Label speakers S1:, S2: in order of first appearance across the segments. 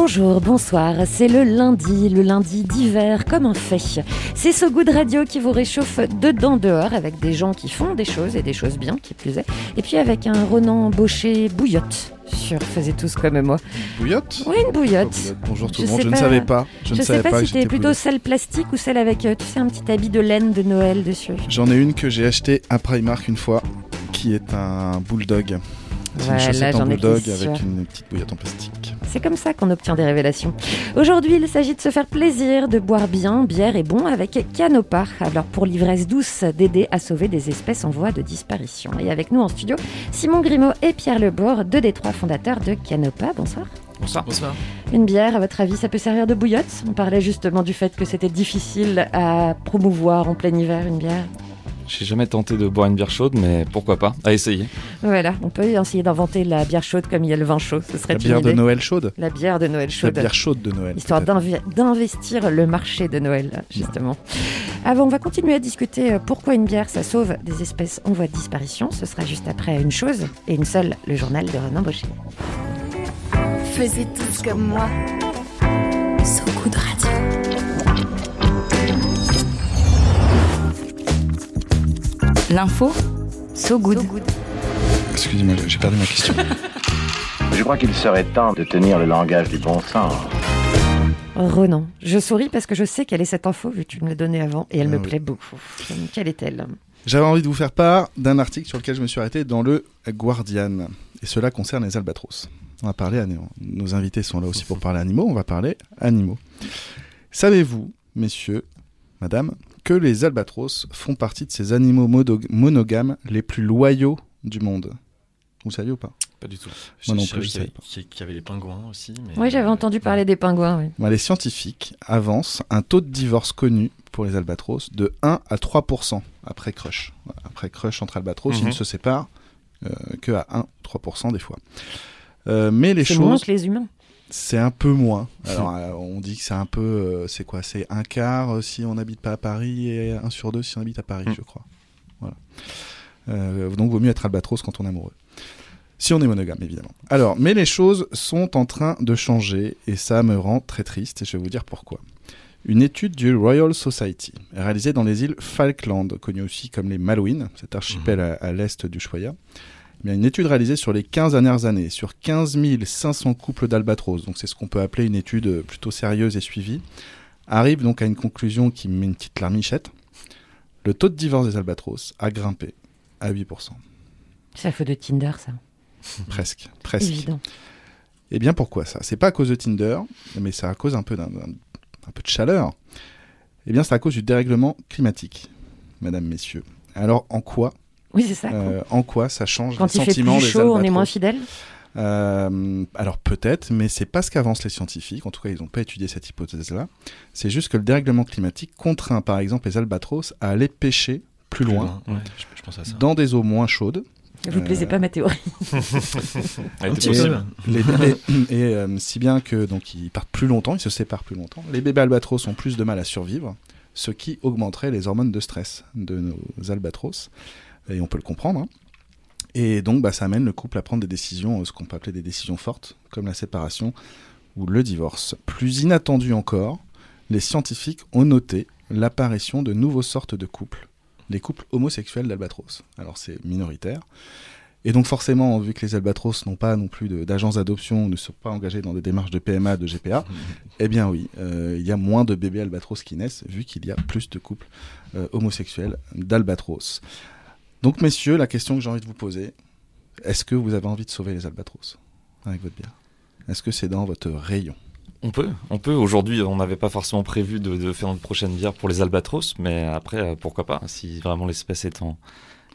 S1: Bonjour, bonsoir, c'est le lundi, le lundi d'hiver comme un fait. C'est ce goût de radio qui vous réchauffe dedans dehors avec des gens qui font des choses et des choses bien qui plus est. Et puis avec un Ronan Baucher bouillotte sur Faisez tous comme moi.
S2: Bouillotte
S1: Oui, une bouillotte.
S2: Bonjour tout le monde, je ne savais pas. Je, ne
S1: sais
S2: savais
S1: pas,
S2: pas,
S1: si c'était plutôt celle plastique ou celle avec, euh, tu sais, un petit habit de laine de Noël dessus.
S2: J'en ai une que j'ai achetée à Primark une fois, qui est un bulldog. C'est
S1: Voilà,
S2: une chaussette en bulldog avec une petite bouillotte en plastique.
S1: C'est comme ça qu'on obtient des révélations. Aujourd'hui, il s'agit de se faire plaisir, de boire bien, bière et bon avec Canopa. Alors pour l'ivresse douce, d'aider à sauver des espèces en voie de disparition. Et avec nous en studio, Simon Grimaud et Pierre Lebord, deux des trois fondateurs de Canopa. Bonsoir.
S3: Bonsoir. Bonsoir.
S1: Une bière, à votre avis, ça peut servir de bouillotte? On parlait justement du fait que c'était difficile à promouvoir en plein hiver une bière.
S3: J'ai jamais tenté de boire une bière chaude, mais pourquoi pas À essayer.
S1: Voilà, on peut essayer d'inventer la bière chaude comme il y a le vin chaud. Ce serait
S2: La
S1: une
S2: bière de. Noël chaude
S1: La bière de Noël
S2: La
S1: chaude.
S2: bière chaude de Noël.
S1: Histoire d'investir le marché de Noël, justement. Avant, on va continuer à discuter euh, pourquoi une bière, ça sauve des espèces en voie de disparition. Ce sera juste après une chose et une seule, le journal de Renan Baucher.
S4: Tous comme moi. So Good Radio.
S5: L'info, so good.
S2: Excusez-moi, j'ai perdu ma question.
S6: Je crois qu'il serait temps de tenir le langage du bon sens.
S1: Renan, je souris parce que je sais quelle est cette info, vu que tu me l'as donnée avant, et elle
S2: Ah
S1: me
S2: oui.
S1: plaît beaucoup. Quelle est-elle?
S2: J'avais envie de vous faire part d'un article sur lequel je me suis arrêté dans le Guardian. Et cela concerne les albatros. On va parler animaux. Nos invités sont là aussi pour parler animaux. On va parler animaux. Savez-vous, messieurs, madame, que les albatros font partie de ces animaux monogames les plus loyaux du monde Vous saviez ou pas?
S7: Pas du tout.
S2: Moi non plus, je
S7: savais
S2: pas.
S7: qu'il y- avait les pingouins aussi. Mais...
S1: Oui, j'avais entendu parler des pingouins. Oui.
S2: Ben, Les scientifiques avancent un taux de divorce connu pour les albatros de 1 à 3% après crush. Après crush entre albatros, ils
S7: Mhm.
S2: ne se séparent euh, que à 1 3% des fois. Euh, mais les
S1: C'est moins
S2: choses,
S1: que les humains.
S2: C'est un peu moins. Alors, euh, on dit que c'est un peu. euh, c'est quoi? C'est un quart euh, si on n'habite pas à Paris et un sur deux si on habite à Paris,
S7: Mm.
S2: je crois. Voilà. Euh, donc, vaut mieux être albatros quand on est amoureux. Si on est monogame, évidemment. Alors, mais les choses sont en train de changer et ça me rend très triste et je vais vous dire pourquoi. Une étude du Royal Society, réalisée dans les îles Falkland, connues aussi comme les Malouines, cet archipel à, à l'est du Choya, eh bien, une étude réalisée sur les 15 dernières années, sur 15 500 couples d'albatros, donc c'est ce qu'on peut appeler une étude plutôt sérieuse et suivie, arrive donc à une conclusion qui met une petite larmichette. Le taux de divorce des albatros a grimpé à 8%.
S1: C'est la faute de Tinder, ça.
S2: Presque, presque.
S1: Évident.
S2: Eh bien pourquoi ça? C'est pas à cause de Tinder, mais c'est à cause un peu d'un d'un- un peu de chaleur. Eh bien c'est à cause du dérèglement climatique, mesdames, messieurs. Alors en quoi
S1: Oui, c'est ça.
S2: euh, En quoi ça change
S1: Quand
S2: les
S1: il fait plus
S2: des
S1: chaud, on est moins fidèle
S2: Euh, alors peut-être, mais c'est pas ce qu'avancent les scientifiques. En tout cas, ils n'ont pas étudié cette hypothèse-là. C'est juste que le dérèglement climatique contraint, par exemple, les albatros à aller pêcher plus
S7: Plus
S2: loin,
S7: Ouais, je, je pense à ça.
S2: dans des eaux moins chaudes.
S1: Vous
S2: Euh,
S1: plaisez pas ma théorie
S7: Elle
S2: Et,
S7: était possible.
S2: les bébés- et euh, si bien que donc ils partent plus longtemps, ils se séparent plus longtemps. Les bébés albatros ont plus de mal à survivre, ce qui augmenterait les hormones de stress de nos albatros. Et on peut le comprendre. hein. Et donc, bah, ça amène le couple à prendre des décisions, euh, ce qu'on peut appeler des décisions fortes, comme la séparation ou le divorce. Plus inattendu encore, les scientifiques ont noté l'apparition de nouvelles sortes de couples, les couples homosexuels d'albatros. Alors, c'est minoritaire. Et donc forcément, vu que les albatros n'ont pas non plus d'agences d'adoption, ne sont pas engagés dans des démarches de PMA, de GPA, eh bien oui, euh, il y a moins de bébés albatros qui naissent, vu qu'il y a plus de couples euh, homosexuels d'albatros. Donc messieurs, la question que j'ai envie de vous poser, est-ce que vous avez envie de sauver les albatros avec votre bière? Est-ce que c'est dans votre rayon?
S3: On peut, on peut. Aujourd'hui, on n'avait pas forcément prévu de, de faire une prochaine bière pour les albatros, mais après, euh, pourquoi pas, si vraiment l'espèce est en,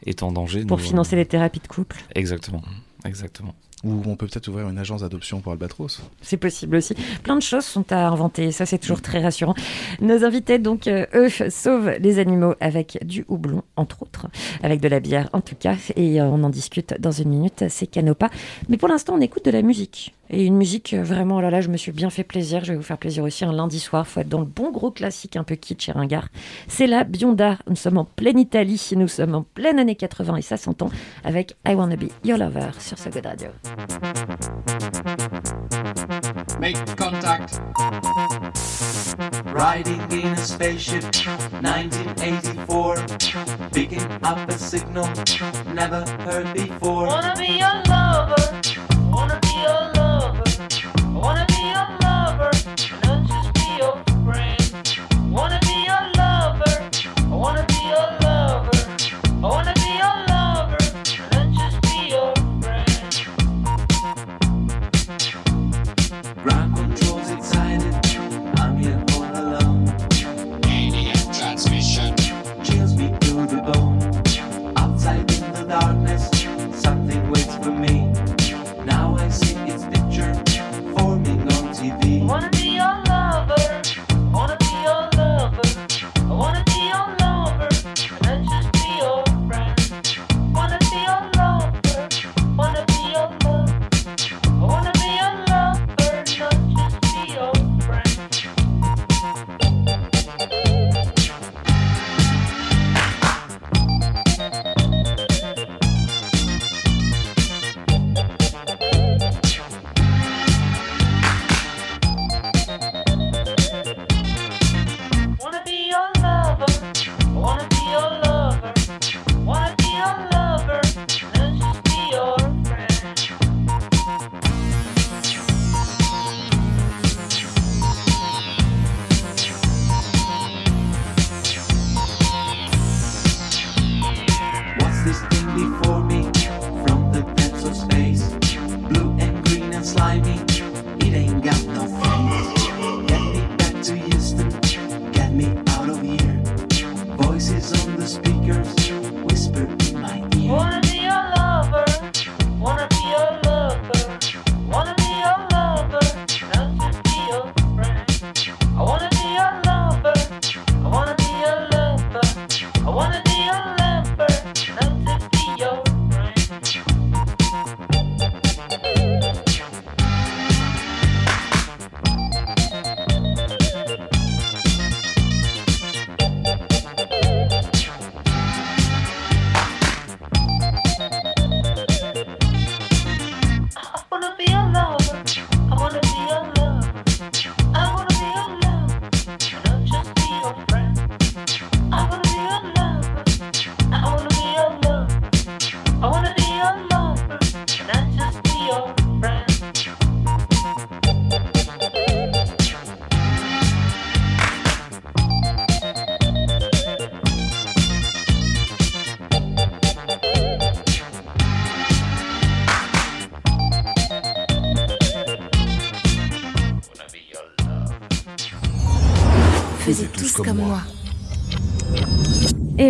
S3: est en danger.
S1: pour
S3: nous, euh,
S1: financer les thérapies de couple.
S3: Exactement, exactement.
S2: Ou on peut peut-être ouvrir une agence d'adoption pour Albatros.
S1: C'est possible aussi. Plein de choses sont à inventer, ça c'est toujours très rassurant. Nos invités, donc, euh, eux, sauvent les animaux avec du houblon, entre autres, avec de la bière en tout cas, et euh, on en discute dans une minute, c'est Canopa. Mais pour l'instant, on écoute de la musique. Et une musique, euh, vraiment, oh là là, je me suis bien fait plaisir. Je vais vous faire plaisir aussi un lundi soir. Faut être dans le bon gros classique, un peu kitsch et ringard. C'est la Bionda. Nous sommes en pleine Italie. Nous sommes en pleine année 80 et ça s'entend avec I Wanna Be Your Lover sur ce Good Radio.
S8: Make contact. Riding in a spaceship, 1984. Picking up a signal, never heard before.
S9: Wanna be your lover, wanna be your lover. Wanna be your lover, not just be your friend. Wanna be your lover, wanna
S8: Voices on the speakers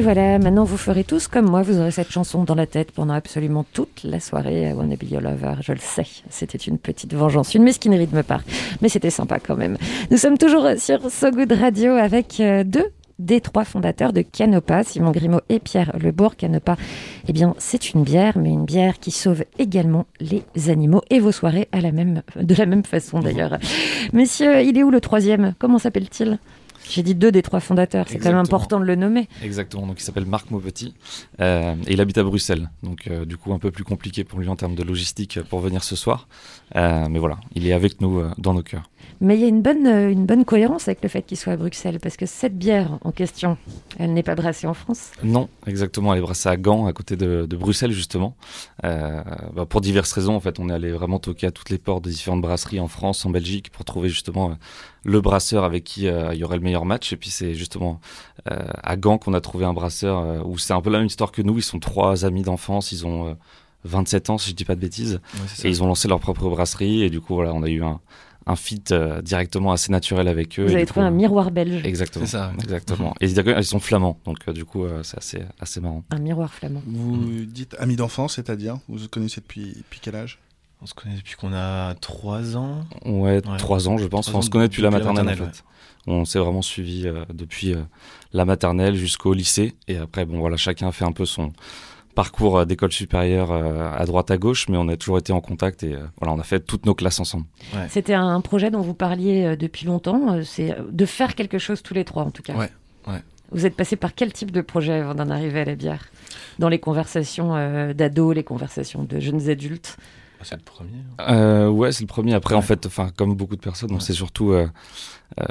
S1: voilà, maintenant vous ferez tous comme moi, vous aurez cette chanson dans la tête pendant absolument toute la soirée. I Wanna Be Your Lover, je le sais, c'était une petite vengeance, une mesquinerie de ma part, mais c'était sympa quand même. Nous sommes toujours sur So Good Radio avec euh, deux des trois fondateurs de Canopa, Simon Grimaud et Pierre Lebourg. Canopa, eh bien, c'est une bière, mais une bière qui sauve également les animaux et vos soirées à de la même façon d'ailleurs. Messieurs, il est où le troisième? Comment s'appelle-t-il? J'ai dit deux des trois fondateurs, c'est quand même important de le nommer.
S3: Exactement, donc il s'appelle Marc Maupetit euh, et il habite à Bruxelles. Donc euh, du coup un peu plus compliqué pour lui en termes de logistique pour venir ce soir. Euh, mais voilà, il est avec nous euh, dans nos cœurs.
S1: Mais il y a une bonne, euh, une bonne cohérence avec le fait qu'il soit à Bruxelles, parce que cette bière en question, elle n'est pas brassée en France.
S3: Non, exactement, elle est brassée à Gand, à côté de, de Bruxelles justement. Euh, bah, pour diverses raisons, en fait, on est allé vraiment toquer à toutes les portes des différentes brasseries en France, en Belgique, pour trouver justement euh, le brasseur avec qui euh, il y aurait le meilleur match. Et puis c'est justement euh, à Gand qu'on a trouvé un brasseur euh, où c'est un peu la même histoire que nous. Ils sont trois amis d'enfance, ils ont euh, 27 ans si je dis pas de bêtises, et ils ont lancé leur propre brasserie. Et du coup voilà, on a eu un un fit euh, directement assez naturel avec eux.
S1: Vous avez trouvé
S3: coup,
S1: un miroir belge.
S3: Exactement.
S7: C'est ça, ouais.
S3: Exactement. Et ils sont flamands, donc euh, du coup, euh, c'est assez, assez marrant.
S1: Un miroir flamand.
S2: Vous dites amis d'enfance, c'est-à-dire? Vous vous connaissez depuis, depuis quel âge?
S7: On se connaît depuis qu'on a 3 ans.
S3: Ouais, 3 ans, je pense. Enfin, on se connaît depuis la
S7: depuis la
S3: maternelle, en. On s'est vraiment suivi euh, depuis euh, la maternelle jusqu'au lycée. Et après, bon, voilà, chacun a fait un peu son parcours euh, d'école supérieure euh, à droite à gauche, mais on a toujours été en contact et euh, voilà, on a fait toutes nos classes ensemble.
S1: C'était un projet dont vous parliez depuis longtemps. C'est de faire quelque chose tous les trois, en tout cas.
S7: Ouais, ouais.
S1: Vous êtes passé par quel type de projet avant d'en arriver à la bière? Dans les conversations d'ados, les conversations de jeunes adultes?
S7: C'est le premier.
S3: Euh, ouais, c'est le premier. Après, en fait, enfin, comme beaucoup de personnes, on s'est surtout euh, euh,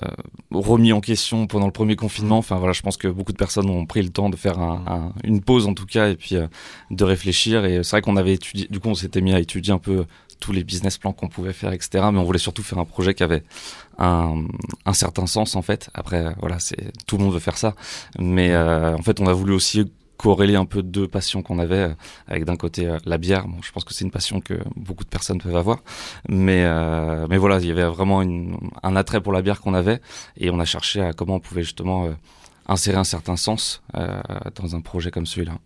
S3: remis en question pendant le premier confinement. Enfin, voilà, je pense que beaucoup de personnes ont pris le temps de faire un- un- une pause, en tout cas, et puis euh, de réfléchir. Et c'est vrai qu'on avait étudié, du coup, on s'était mis à étudier un peu tous les business plans qu'on pouvait faire, etc. Mais on voulait surtout faire un projet qui avait un, un certain sens, en fait. Après, voilà, c'est tout le monde veut faire ça, mais en fait, on a voulu aussi corréler un peu deux passions qu'on avait euh, avec d'un côté euh, la bière. Bon je pense que c'est une passion que beaucoup de personnes peuvent avoir. Mais euh, mais voilà il y avait vraiment un attrait pour la bière qu'on avait. Et on a cherché à comment on pouvait justement insérer un certain sens dans un projet comme celui-là.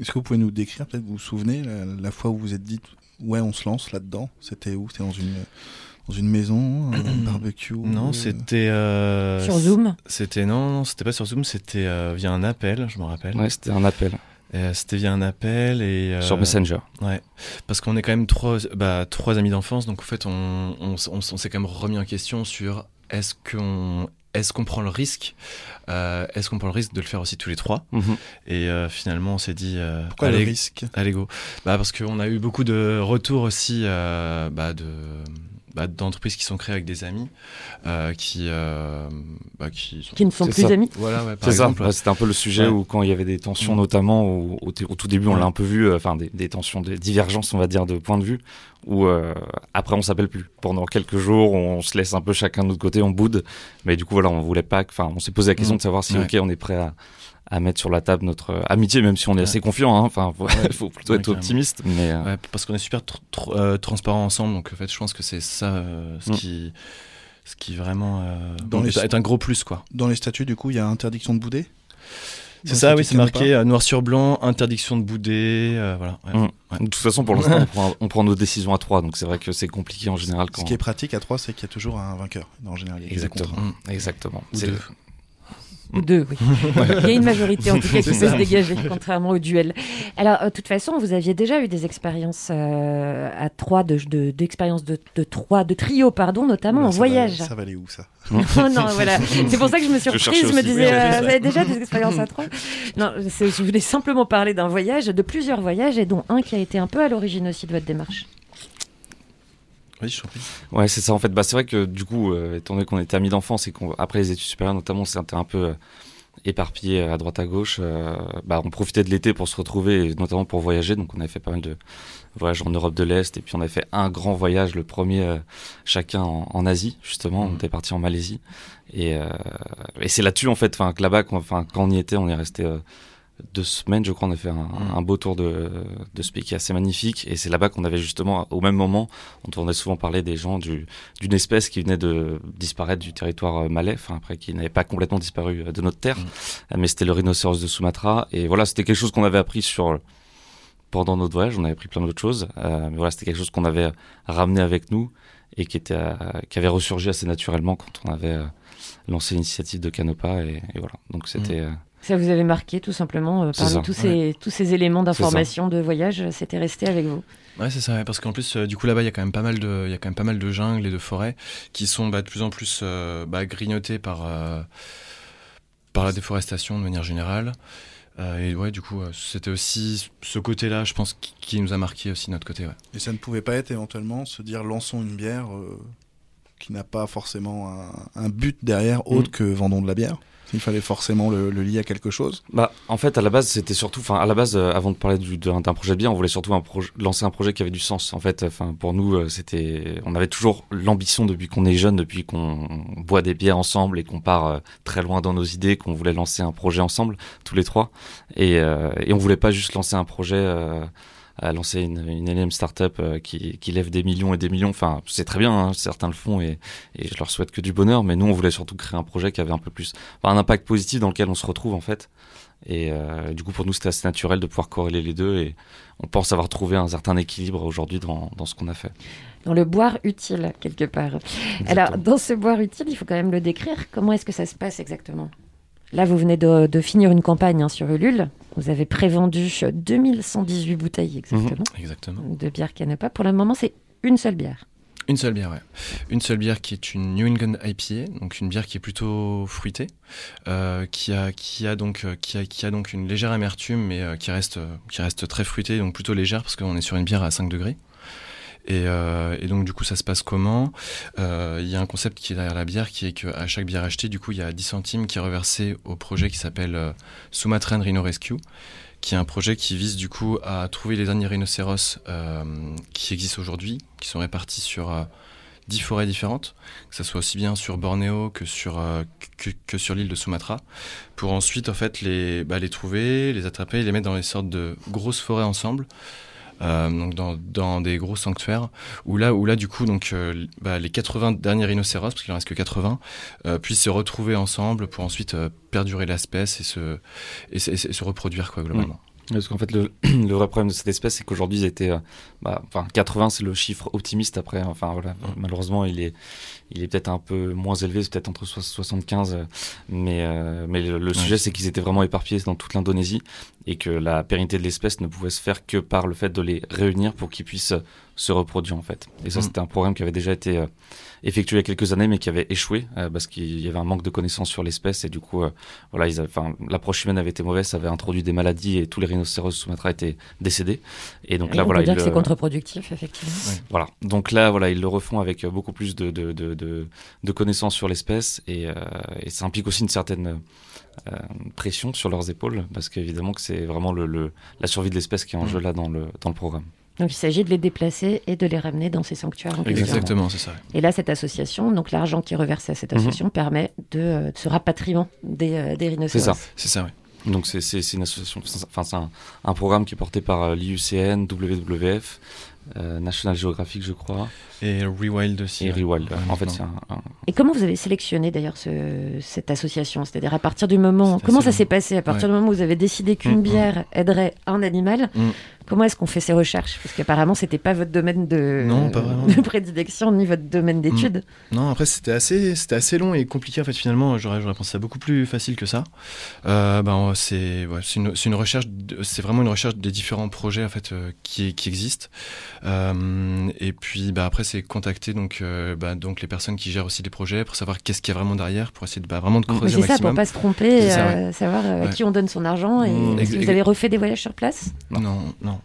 S2: Est-ce que vous pouvez nous décrire, peut-être vous vous souvenez, la, la fois où vous vous êtes dit, ouais, on se lance là-dedans C'était où? C'était dans une, dans une maison, un barbecue
S7: Non,
S2: euh,
S7: c'était. euh,
S1: Sur Zoom
S7: C'était non, non, c'était pas sur Zoom, c'était euh, via un appel, je me rappelle.
S3: Ouais, c'était un appel.
S7: Euh, c'était via un appel et euh,
S3: Sur Messenger.
S7: Ouais, parce qu'on est quand même trois, bah, trois amis d'enfance, donc en fait on, on, s'est quand même remis en question sur est-ce qu'on est-ce qu'on prend le risque euh, Est-ce qu'on prend le risque de le faire aussi tous les trois
S3: Mhm.
S7: Et euh, finalement, on s'est dit. euh,
S2: Pourquoi le
S7: allez,
S2: risque?
S7: Allez go. Bah parce qu'on a eu beaucoup de retours aussi euh, bah, de bah, d'entreprises qui sont créées avec des amis euh, qui euh, bah, qui, sont-
S1: Qui ne sont plus
S3: ça.
S1: amis
S7: Voilà, ouais,
S3: C'est ça, ouais, c'était un peu le sujet
S7: Ouais.
S3: où quand il y avait des tensions,
S7: Mm.
S3: notamment au, au, au tout début, on
S7: Ouais.
S3: l'a un peu vu, euh, enfin des, des tensions, des divergences, on va dire, de point de vue, où euh, après on s'appelle plus. Pendant quelques jours, on se laisse un peu chacun de notre côté, on boude, mais du coup voilà, on voulait pas, enfin on s'est posé la question
S7: Mm.
S3: de savoir si
S7: Ouais.
S3: ok, on est prêt à, à mettre sur la table notre euh, amitié, même si on est
S7: Ouais.
S3: assez confiant, hein. enfin faut,
S7: Ouais.
S3: faut plutôt
S7: Ouais,
S3: être optimiste, mais euh,
S7: Ouais, parce qu'on est super tr- tr- euh, transparents ensemble, donc en fait, je pense que c'est ça euh, ce
S3: Mm.
S7: qui ce qui vraiment euh,
S2: Dans
S7: bon,
S2: les-
S7: est, un gros plus quoi.
S2: Dans les statuts, du coup, il y a interdiction de bouder?
S7: C'est ça, oui, c'est marqué noir sur blanc, interdiction de bouder, euh, voilà. ouais.
S3: Mm.
S7: Ouais.
S3: de toute façon pour l'instant on, prend, on prend nos décisions à trois, donc c'est vrai que c'est compliqué en général quand.
S2: Ce qui est pratique à 3, c'est qu'il y a toujours un vainqueur. En général, il y a des
S3: Exactement,
S2: contraintes.
S3: exactement.
S7: Ou
S3: C'est
S7: deux.
S1: Ou deux, oui. Il y a une majorité en tout cas qui peut se dégager, contrairement au duel. Alors, euh, de toute façon, vous aviez déjà eu des expériences euh, à trois, de, de, d'expériences de, de trois, de trio, pardon, notamment en
S2: ça
S1: voyage.
S2: Ça valait où ça?
S1: Oh non, voilà. C'est pour ça que je me suis
S3: Je cherchais
S1: Je me disais, euh, vous avez déjà des expériences à trois? Non, je voulais simplement parler d'un voyage, de plusieurs voyages, et dont un qui a été un peu à l'origine aussi de votre démarche.
S7: Oui, je.
S3: Ouais, c'est ça en fait. Bah, c'est vrai que du coup, euh, étant donné qu'on était amis d'enfance et qu'après les études supérieures, notamment, on s'était un peu euh, éparpillés à droite à gauche. euh, bah, on profitait de l'été pour se retrouver, et notamment pour voyager. Donc, on avait fait pas mal de voyages en Europe de l'Est et puis on avait fait un grand voyage, le premier euh, chacun en, en Asie justement. On était parti en Malaisie et, euh, et c'est là-dessus en fait, enfin que là-bas, enfin quand on y était, on est resté. Deux semaines, je crois, on a fait un, un beau tour de, de ce pays qui est assez magnifique. Et c'est là-bas qu'on avait justement, au même moment, on entendait souvent parler des gens du- d'une espèce qui venait de disparaître du territoire euh, malais, enfin après qui n'avait pas complètement disparu euh, de notre terre, Euh, mais c'était le rhinocéros de Sumatra. Et voilà, c'était quelque chose qu'on avait appris sur pendant notre voyage. On avait appris plein d'autres choses, euh, mais voilà, c'était quelque chose qu'on avait ramené avec nous et qui était, euh, qui avait ressurgi assez naturellement quand on avait euh, lancé l'initiative de Canopa. Et, et voilà, donc c'était. euh,
S1: Ça vous avait marqué tout simplement euh, parmi
S3: ça,
S1: tous, ces, tous ces éléments d'information, de voyage, c'était resté avec vous.
S7: Ouais, c'est ça, ouais, parce qu'en plus, euh, du coup, là-bas, il y a quand même pas mal de, il y a quand même pas mal de jungles et de forêts qui sont bah, de plus en plus euh, bah, grignotées par, euh, par la déforestation de manière générale. Euh, et ouais, du coup, euh, c'était aussi ce côté-là, je pense, qui, qui nous a marqué aussi de notre côté. Ouais.
S2: Et ça ne pouvait pas être éventuellement se dire lançons une bière euh, qui n'a pas forcément un, un but derrière autre
S3: Mm.
S2: que vendons de la bière. Il fallait forcément le, lier à quelque chose.
S3: Bah, en fait, à la base, c'était surtout, enfin, à la base, euh, avant de parler du- d'un projet de bière, on voulait surtout lancer un projet qui avait du sens. En fait, pour nous, euh, c'était, on avait toujours l'ambition depuis qu'on est jeune, depuis qu'on boit des bières ensemble et qu'on part euh, très loin dans nos idées, qu'on voulait lancer un projet ensemble, tous les trois. Et, euh, et on voulait pas juste lancer un projet. À lancer une, une énième start-up euh, qui, qui lève des millions et des millions. Enfin, c'est très bien, hein, certains le font et, et je leur souhaite que du bonheur. Mais nous, on voulait surtout créer un projet qui avait un peu plus, enfin, un impact positif dans lequel on se retrouve en fait. Et euh, du coup, pour nous, c'était assez naturel de pouvoir corréler les deux et on pense avoir trouvé un certain équilibre aujourd'hui dans, dans ce qu'on a fait.
S1: Dans le boire utile, quelque part. Alors, dans ce boire utile, il faut quand même le décrire. Comment est-ce que ça se passe exactement? Là, vous venez de, de finir une campagne hein, sur Ulule. Vous avez prévendu 2118 bouteilles exactement
S7: Mhm, exactement.
S1: de bière Canepa. Pour le moment, c'est une seule bière.
S7: Une seule bière, ouais. Une seule bière qui est une New England IPA, donc une bière qui est plutôt fruitée, euh, qui a qui a donc euh, qui a qui a donc une légère amertume, mais euh, qui reste euh, qui reste très fruitée, donc plutôt légère parce qu'on est sur une bière à 5 degrés. Et, euh, et donc du coup ça se passe comment? Euh, Il y a un concept qui est derrière la bière qui est qu'à chaque bière achetée du coup il y a 10 centimes qui est reversé au projet qui s'appelle euh, Sumatran Rhino Rescue qui est un projet qui vise du coup à trouver les derniers rhinocéros euh, qui existent aujourd'hui, qui sont répartis sur euh, 10 forêts différentes, que ce soit aussi bien sur Bornéo que sur, l'île de Sumatra, pour ensuite en fait les, bah, les trouver, les attraper les mettre dans les sortes de grosses forêts ensemble. Euh, donc dans, dans des gros sanctuaires où là où là du coup donc euh, bah, les 80 derniers rhinocéros parce qu'il en reste que 80 euh, puissent se retrouver ensemble pour ensuite perdurer l'espèce et, se- et se- et se reproduire quoi globalement.
S3: Parce qu'en fait, le, le vrai problème de cette espèce, c'est qu'aujourd'hui, ils étaient, euh, bah, enfin, 80, c'est le chiffre optimiste. Après, enfin voilà, malheureusement, il est, il est peut-être un peu moins élevé, c'est peut-être entre so- 75. euh, Mais, euh, mais le, le sujet, c'est qu'ils étaient vraiment éparpillés dans toute l'Indonésie et que la pérennité de l'espèce ne pouvait se faire que par le fait de les réunir pour qu'ils puissent se reproduire en fait. Et ça,
S7: Mm.
S3: c'était un programme qui avait déjà été euh, effectué il y a quelques années, mais qui avait échoué euh, parce qu'il y avait un manque de connaissances sur l'espèce et du coup, euh, voilà, ils avaient- enfin, l'approche humaine avait été mauvaise, ça avait introduit des maladies et tous les rhinocéros de Sumatra étaient décédés. Et donc
S1: Oui,
S3: là,
S1: on
S3: voilà,
S1: peut dire
S3: ils
S1: que c'est contre-productif, effectivement.
S3: voilà. Donc là, voilà, ils le refont avec beaucoup plus de, de, de, de, de connaissances sur l'espèce et, euh, et ça implique aussi une certaine euh, pression sur leurs épaules parce qu'évidemment que c'est vraiment le, le, la survie de l'espèce qui est en jeu là dans le, dans le programme.
S1: Donc il s'agit de les déplacer et de les ramener dans ces sanctuaires. en.
S7: Exactement, c'est ça.
S1: Et là, cette association, donc l'argent qui est reversé à cette
S3: Mhm.
S1: association permet de, euh, de ce rapatriement des, euh, des
S3: C'est
S1: rhinocéros.
S3: ça.
S7: C'est ça, oui.
S3: Donc c'est c'est c'est une association, enfin c'est un, un programme qui est porté par euh, l'IUCN, WWF, euh, National Geographic, je crois.
S7: Et Rewild aussi.
S3: Et. Rewild.
S7: Ouais,
S3: en fait, c'est un, un-
S1: Et comment vous avez sélectionné d'ailleurs ce- cette association? C'est-à-dire à partir du moment, comment ça s'est passé? À partir
S7: Ouais.
S1: du moment où vous avez décidé qu'une
S7: Mm, mm.
S1: bière aiderait un animal,
S7: Mm.
S1: comment est-ce qu'on fait ces recherches? Parce qu'apparemment, c'était pas votre domaine de,
S7: Non, pas vraiment.
S1: de prédilection ni votre domaine d'étude.
S7: Non, après c'était assez, c'était assez long et compliqué en fait finalement. J'aurais, j'aurais pensé ça beaucoup plus facile que ça. Euh, ben c'est, ouais, c'est une, c'est une recherche, c'est vraiment une recherche des différents projets en fait euh, qui, qui existent. Euh, et puis bah, après c'est contacter donc, euh, bah, donc les personnes qui gèrent aussi les projets pour savoir qu'est-ce qu'il y a vraiment derrière, pour essayer de, bah, vraiment de creuser
S1: c'est ça, pour
S7: maximum.
S1: pas se tromper,
S7: C'est ça, ouais.
S1: euh, savoir euh, à
S7: Ouais.
S1: qui on donne son argent. Et
S7: Mm,
S1: est-ce que
S7: ex-
S1: vous avez refait des voyages sur place?
S7: Non, non.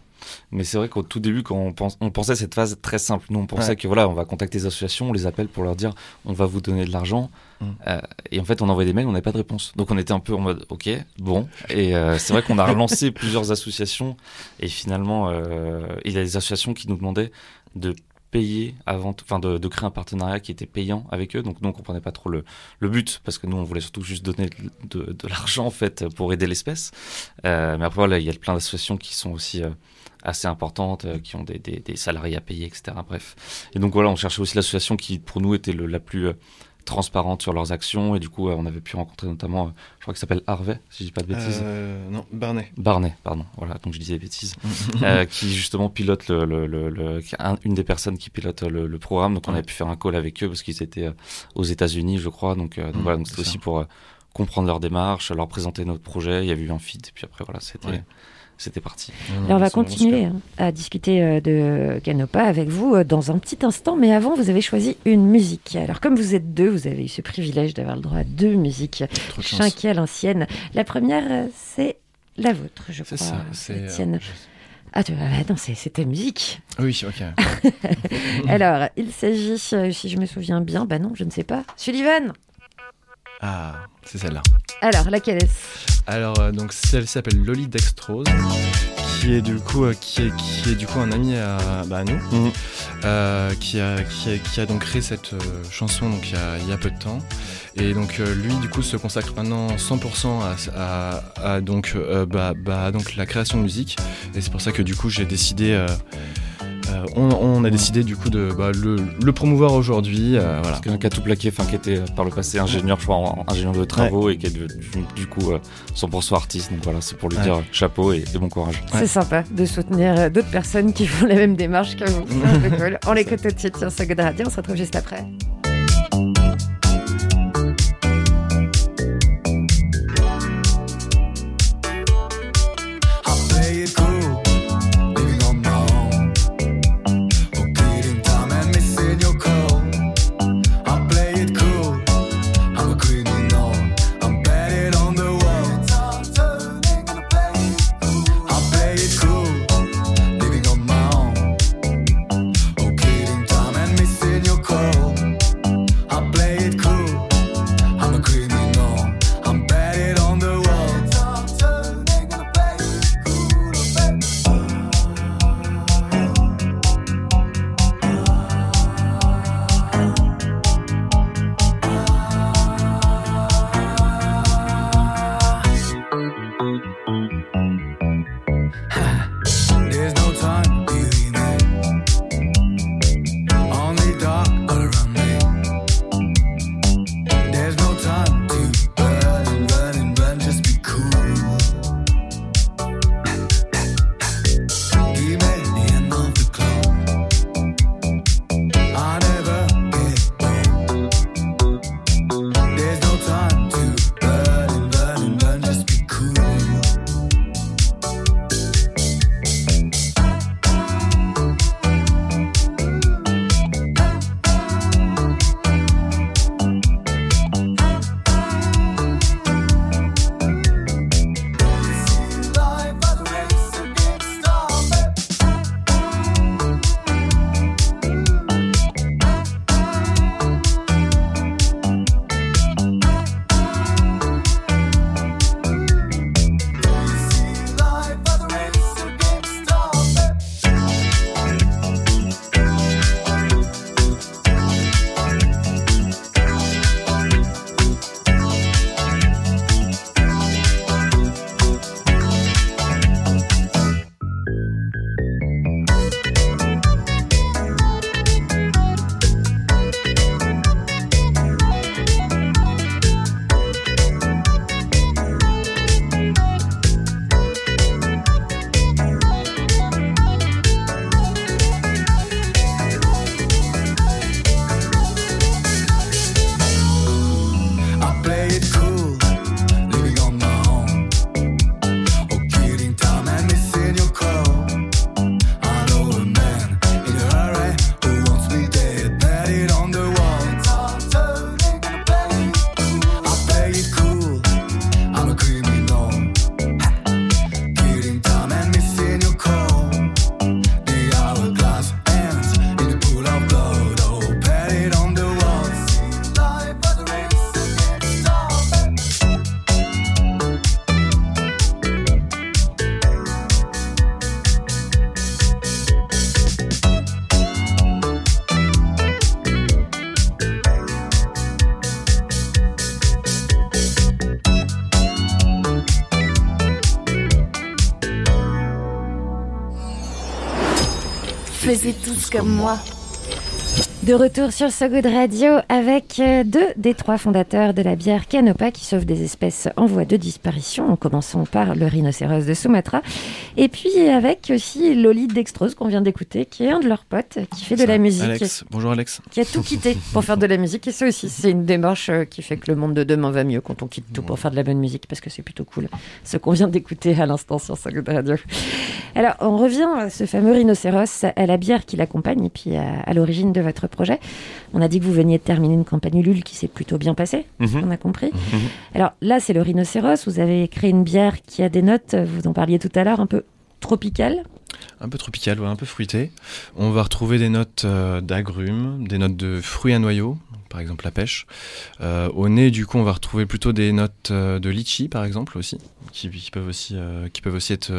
S3: Mais c'est vrai qu'au tout début, quand on, pense, on pensait cette phase très simple, nous on pensait
S7: Ouais.
S3: que voilà, on va contacter les associations, on les appelle pour leur dire on va vous donner de l'argent.
S7: Mm.
S3: Euh, et en fait, on envoyait des mails, on n'avait pas de réponse. Donc on était un peu en mode ok, bon. Et euh, c'est vrai qu'on a relancé plusieurs associations et finalement, euh, il y a des associations qui nous demandaient de avant, de, créer un partenariat qui était payant avec eux. Donc nous on comprenait pas trop le, but parce que nous on voulait surtout juste donner de, l'argent en fait pour aider l'espèce. Euh, mais après voilà, il y a plein d'associations qui sont aussi euh, assez importantes, euh, qui ont des, salariés à payer, etc. Bref. Et donc voilà, on cherchait aussi l'association qui pour nous était la plus euh, transparente sur leurs actions et du coup euh, on avait pu rencontrer notamment, euh, je crois qu'il s'appelle Harvey, si je dis pas de bêtises.
S7: Euh, non, Barney.
S3: Barney, pardon. Voilà, donc je disais des bêtises. euh, qui justement pilote le, le, le, un- une des personnes qui pilote le, programme. Donc on avait pu faire un call avec eux parce qu'ils étaient aux États-Unis, je crois. Donc, euh, donc
S7: Mm,
S3: voilà, donc c'était aussi pour comprendre leur démarche, leur présenter notre projet. Il y avait eu un feed et puis après voilà, c'était
S7: Ouais.
S3: C'était parti.
S1: On va continuer hein, à discuter euh, de Canopa avec vous euh, dans un petit instant, mais avant, vous avez choisi une musique. Alors, comme vous êtes deux, vous avez eu ce privilège d'avoir le droit à deux musiques,
S7: de
S1: chacun à l'ancienne. La première, euh, c'est la vôtre, je crois.
S7: C'est ça. C'est.
S1: la
S7: euh,
S1: tienne.
S7: je-
S1: Ah, tu... ah, non, c'est c'est ta musique.
S7: Oui, ok.
S1: Alors, il s'agit, si je me souviens bien, bah non, je ne sais pas. Sullivan
S7: Ah, c'est celle-là.
S1: Alors, laquelle est-ce?
S7: Alors, euh, donc, celle s'appelle Lolly Dextrose, qui est du coup, euh, qui est, qui est du coup un ami à, bah, à nous,
S3: Mhm.
S7: euh, qui, a, qui, a, qui a donc créé cette euh, chanson donc il y, a, il y a peu de temps. Et donc euh, lui du coup se consacre maintenant 100% à, à, à donc, euh, bah, bah, donc la création de musique. Et c'est pour ça que du coup j'ai décidé, euh, euh, on, on a décidé du coup de bah, le, le promouvoir aujourd'hui. euh, voilà.
S3: Quelqu'un qui a tout plaqué, enfin qui était euh, par le passé ingénieur, je crois, en- ingénieur de travaux et qui est devenu, du coup euh, 100% artiste. Donc voilà, c'est pour lui
S7: Ouais.
S3: dire chapeau et, et bon courage.
S10: C'est sympa de soutenir euh, d'autres personnes qui font la même démarche que vous. C'est un peu cool. On l'écoute tout de suite sur So Good Radio. On se retrouve juste après.
S5: Faisez tous comme moi.
S10: De retour sur So Good Radio avec euh, deux des trois fondateurs de la bière Canopa qui sauve des espèces en voie de disparition, en commençant par le rhinocéros de Sumatra, et puis avec aussi Loli Dextrose qu'on vient d'écouter, qui est un de leurs potes, qui fait de la musique,
S7: Alex, bonjour Alex.
S10: qui a tout quitté pour faire de la musique, et ça aussi c'est une démarche euh, qui fait que le monde de demain va mieux quand on quitte tout pour faire de la bonne musique, parce que c'est plutôt cool, ce qu'on vient d'écouter à l'instant sur So Good Radio. Alors, on revient à ce fameux rhinocéros, à la bière qui l'accompagne et puis à, à l'origine de votre projet. On a dit que vous veniez de terminer une campagne Ulule qui s'est plutôt bien passée,
S3: Mhm.
S10: on a compris. Alors là, c'est le rhinocéros. Vous avez créé une bière qui a des notes, vous en parliez tout à l'heure, un peu tropicales.
S7: Un peu tropical, ouais, un peu fruité. On va retrouver des notes euh, d'agrumes, des notes de fruits à noyaux, par exemple la pêche. Euh, au nez, du coup, on va retrouver plutôt des notes euh, de litchi, par exemple, aussi, qui, qui peuvent, aussi, qui peuvent aussi être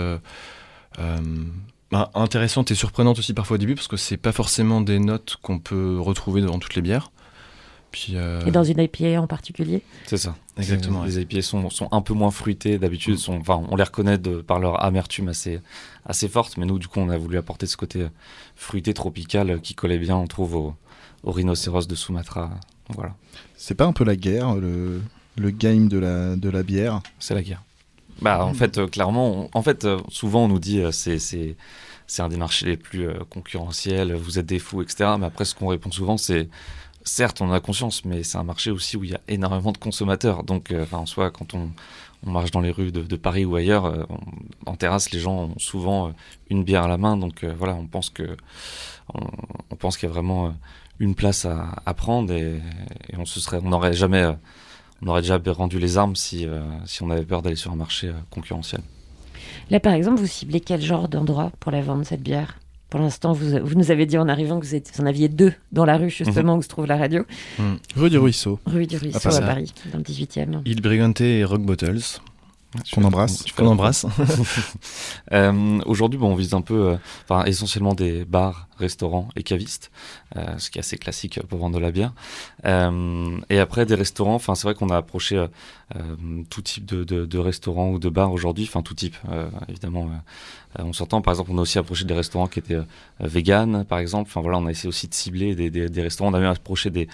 S7: bah, intéressante et surprenante aussi parfois au début parce que c'est pas forcément des notes qu'on peut retrouver dans toutes les bières. Puis, euh,
S1: Et dans une IPA en particulier
S3: C'est ça.
S7: Exactement,
S3: Les IPA sont, sont un peu moins fruités d'habitude. Enfin, on les reconnaît de, par leur amertume assez, assez forte, mais nous, du coup, on a voulu apporter ce côté fruité tropical qui collait bien, on trouve, au, au rhinocéros de Sumatra. Voilà.
S2: C'est pas un peu la guerre, le, le game de la, de la bière?
S3: C'est la guerre. Bah, en fait, euh, clairement, en fait, euh, souvent on nous dit euh, c'est c'est un des marchés les plus concurrentiels, vous êtes des fous, etc. Mais après, ce qu'on répond souvent, c'est certes, on a conscience, mais c'est un marché aussi où il y a énormément de consommateurs. Donc, enfin, en soi, quand on, on marche dans les rues de, Paris ou ailleurs, on- en terrasse, les gens ont souvent une bière à la main. Donc, voilà, on pense que on, pense qu'il y a vraiment une place à, prendre et, et on se serait, on n'aurait jamais on aurait déjà rendu les armes si, euh, si on avait peur d'aller sur un marché euh, concurrentiel.
S1: Là, par exemple, vous ciblez quel genre d'endroit pour la vendre, cette bière? Pour l'instant, vous, vous nous avez dit en arrivant que vous, êtes- vous en aviez deux dans la rue, justement,
S7: Mhm.
S1: où se trouve la radio.
S2: Rue du Ruisseau.
S1: Rue du Ruisseau,
S2: Ah,
S1: à. Paris, dans le 18e.
S7: Il Brigante et Rock Bottles.
S2: Qu'on embrasse.
S7: Qu'on embrasse.
S3: Euh, Aujourd'hui, bon, on vise un peu, euh, enfin, essentiellement des bars, restaurants et cavistes, euh, ce qui est assez classique pour vendre de la bière. Euh, et après, des restaurants, enfin, c'est vrai qu'on a approché euh, tout type de, de, de restaurants ou de bars aujourd'hui, enfin, tout type, évidemment. on s'entend, par exemple, on a aussi approché des restaurants qui étaient vegan, par exemple. Enfin, voilà, on a essayé aussi de cibler des, des, des restaurants. On a même approché des,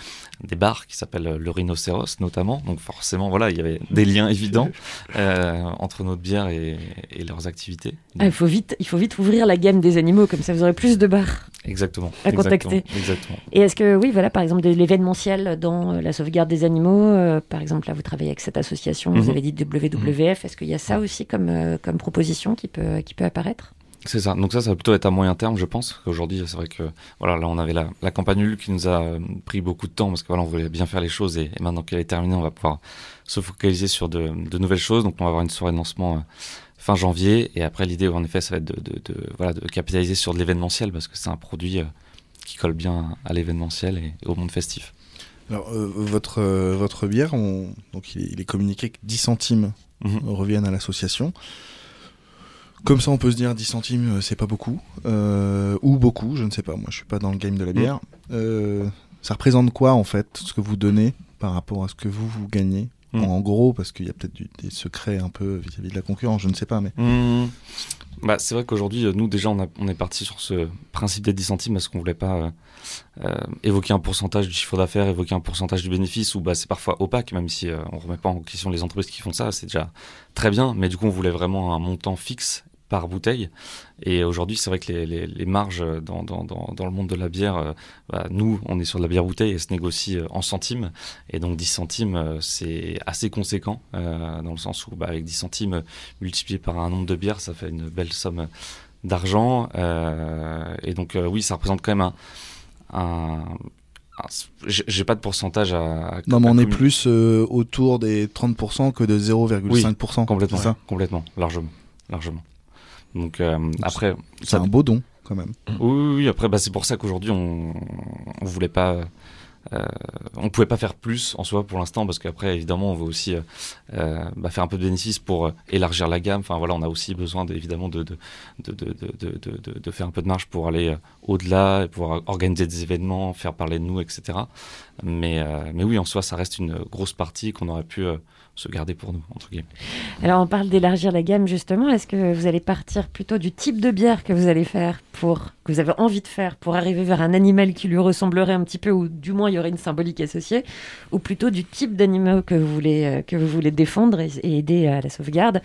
S3: des bars qui s'appellent le Rhinocéros, notamment. Donc, forcément, voilà, il y avait des liens évidents entre notre bière et, et leurs activités.
S1: Ah, il, faut vite, il faut vite ouvrir la gamme des animaux, comme ça vous aurez plus de bars
S3: Exactement.
S1: à contacter.
S3: Exactement.
S1: Et est-ce que, oui, voilà, par exemple, de l'événementiel dans euh, la sauvegarde des animaux, euh, par exemple, là, vous travaillez avec cette association, vous
S3: Mhm.
S1: avez dit WWF, est-ce qu'il y a ça aussi comme, euh, comme proposition qui peut, qui peut apparaître?
S3: C'est ça. Donc ça, ça va plutôt être à moyen terme, je pense. Aujourd'hui, c'est vrai que voilà, là, on avait la, la campagne qui nous a pris beaucoup de temps parce que voilà, on voulait bien faire les choses et, et maintenant qu'elle est terminée, on va pouvoir se focaliser sur de, de nouvelles choses. Donc on va avoir une soirée de lancement euh, fin janvier et après l'idée, en effet, ça va être de, de, de- voilà, de capitaliser sur de l'événementiel parce que c'est un produit euh, qui colle bien à l'événementiel et, et au monde festif.
S2: Alors, euh, votre, euh, votre bière, on- donc il est, il est communiqué que 10 centimes
S3: Mhm.
S2: reviennent à l'association. Comme ça, on peut se dire 10 centimes, euh, c'est pas beaucoup. Euh, ou beaucoup, je ne sais pas. Moi, je suis pas dans le game de la bière. Euh, ça représente quoi, en fait, ce que vous donnez par rapport à ce que vous, vous gagnez
S3: Mhm.
S2: En gros, parce qu'il y a peut-être des secrets un peu vis-à-vis de la concurrence, je ne sais pas, mais.
S3: Mmh. Bah, c'est vrai qu'aujourd'hui, euh, nous déjà, on, a- on est parti sur ce principe des 10 centimes parce qu'on voulait pas euh, euh, évoquer un pourcentage du chiffre d'affaires, évoquer un pourcentage du bénéfice, ou bah, c'est parfois opaque, même si euh, on remet pas en question les entreprises qui font ça, c'est déjà très bien. Mais du coup, on voulait vraiment un montant fixe par bouteille. Et aujourd'hui, c'est vrai que les, les- les marges dans, dans, dans, dans le monde de la bière, euh, bah, nous, on est sur de la bière bouteille et se négocie euh, en centimes. Et donc 10 centimes, euh, c'est assez conséquent, euh, dans le sens où bah, avec 10 centimes multiplié par un nombre de bières, ça fait une belle somme d'argent. euh, et donc euh, oui, ça représente quand même un... un- j'ai pas de pourcentage à... à-
S2: Non, mais on est plus autour des 30% que de 0,5%.
S3: complètement,
S2: c'est ça?
S3: complètement, largement, largement. Donc euh, après,
S2: C'est un beau don, quand même.
S3: Oui, oui, oui, après, bah, c'est pour ça qu'aujourd'hui, on, on voulait pas. Euh, on pouvait pas faire plus en soi pour l'instant parce qu'après évidemment on veut aussi euh, euh, bah, faire un peu de bénéfice pour élargir la gamme. Enfin voilà on a aussi besoin de- évidemment de faire un peu de marge pour aller au-delà et pouvoir organiser des événements faire parler de nous etc mais mais oui en soi ça reste une grosse partie qu'on aurait pu se garder pour nous
S1: Alors, on parle d'élargir la gamme, justement. Est-ce que vous allez partir plutôt du type de bière que vous allez faire pour, que vous avez envie de faire pour arriver vers un animal qui lui ressemblerait un petit peu, ou du moins il y aurait une symbolique associée, ou plutôt du type d'animaux que vous voulez, euh, que vous voulez défendre et, et aider à la sauvegarde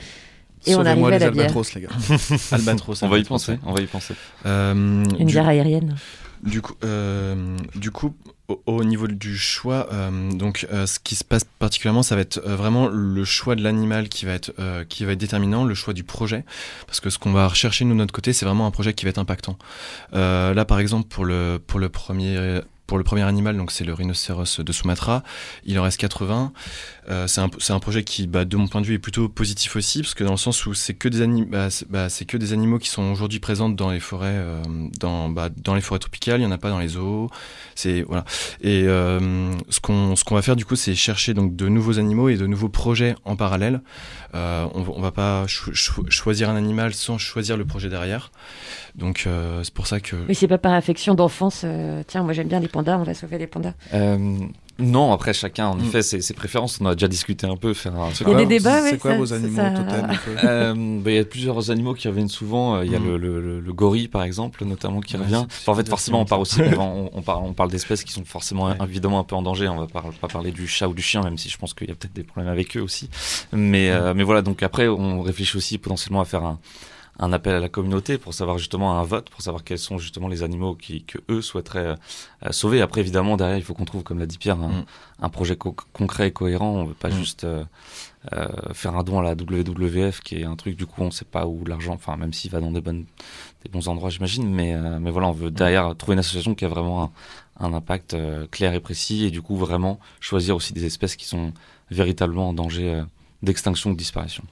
S1: et on arrive à
S2: les
S1: la bière.
S2: albatros, les gars.
S7: Albatros.
S3: on va y penser on va y penser
S7: Euh,
S1: Une
S7: du-
S1: bière aérienne.
S7: Du coup, euh, du coup au, au niveau du choix, euh, donc euh, ce qui se passe particulièrement, ça va être euh, vraiment le choix de l'animal qui va être euh, qui va être déterminant, le choix du projet, parce que ce qu'on va rechercher nous de notre côté, c'est vraiment un projet qui va être impactant. Euh, là, par exemple, pour le pour le premier pour le premier animal, donc c'est le rhinocéros de Sumatra. Il en reste 80. Euh, c'est un, c'est un projet qui, bah, de mon point de vue, est plutôt positif aussi, parce que dans le sens où c'est que des animaux, bah, c'est bah, c'est que des animaux qui sont aujourd'hui présents dans les forêts, euh, dans, bah, dans les forêts tropicales. Il y en a pas dans les zoos. C'est voilà. Et euh, ce qu'on ce qu'on va faire du coup, c'est chercher donc de nouveaux animaux et de nouveaux projets en parallèle. Euh, on, on va pas cho- cho- choisir un animal sans choisir le projet derrière. Donc euh, c'est pour ça que
S1: Mais c'est pas par affection d'enfance. euh, tiens, moi j'aime bien les pandas, on va sauver les pandas.
S3: Non, après chacun,
S2: Mm.
S3: en effet, ses, ses préférences. On a déjà discuté un peu. Faire un...
S1: Il y a des débats,
S2: C'est quoi
S1: ça-
S2: vos animaux
S1: ça-
S3: Euh, bah, Il y a plusieurs animaux qui reviennent souvent. Euh, Il y a
S2: Mm.
S3: le, le, le- le gorille, par exemple, notamment, qui
S7: Ouais,
S3: revient. Enfin, en fait, forcément, on parle aussi, on, on parle, on parle d'espèces qui sont forcément
S7: Ouais.
S3: évidemment un peu en danger. On va pas, pas parler du chat ou du chien, même si je pense qu'il y a peut-être des problèmes avec eux aussi. Mais, euh, mais voilà, donc après, on réfléchit aussi potentiellement à faire un, un appel à la communauté pour savoir justement un vote, pour savoir quels sont justement les animaux qui, que eux souhaiteraient euh, sauver. Après, évidemment, derrière, il faut qu'on trouve, comme l'a dit Pierre, un,
S7: Mm.
S3: un projet co- concret et cohérent. On veut pas
S7: Mm.
S3: juste euh, euh, faire un don à la WWF, qui est un truc, du coup, on sait pas où l'argent, enfin, même s'il va dans des, bonnes, des bons endroits, j'imagine, mais, euh, mais voilà, on veut derrière trouver une association qui a vraiment un, un impact euh, clair et précis, et du coup, vraiment choisir aussi des espèces qui sont véritablement en danger euh, d'extinction ou de disparition.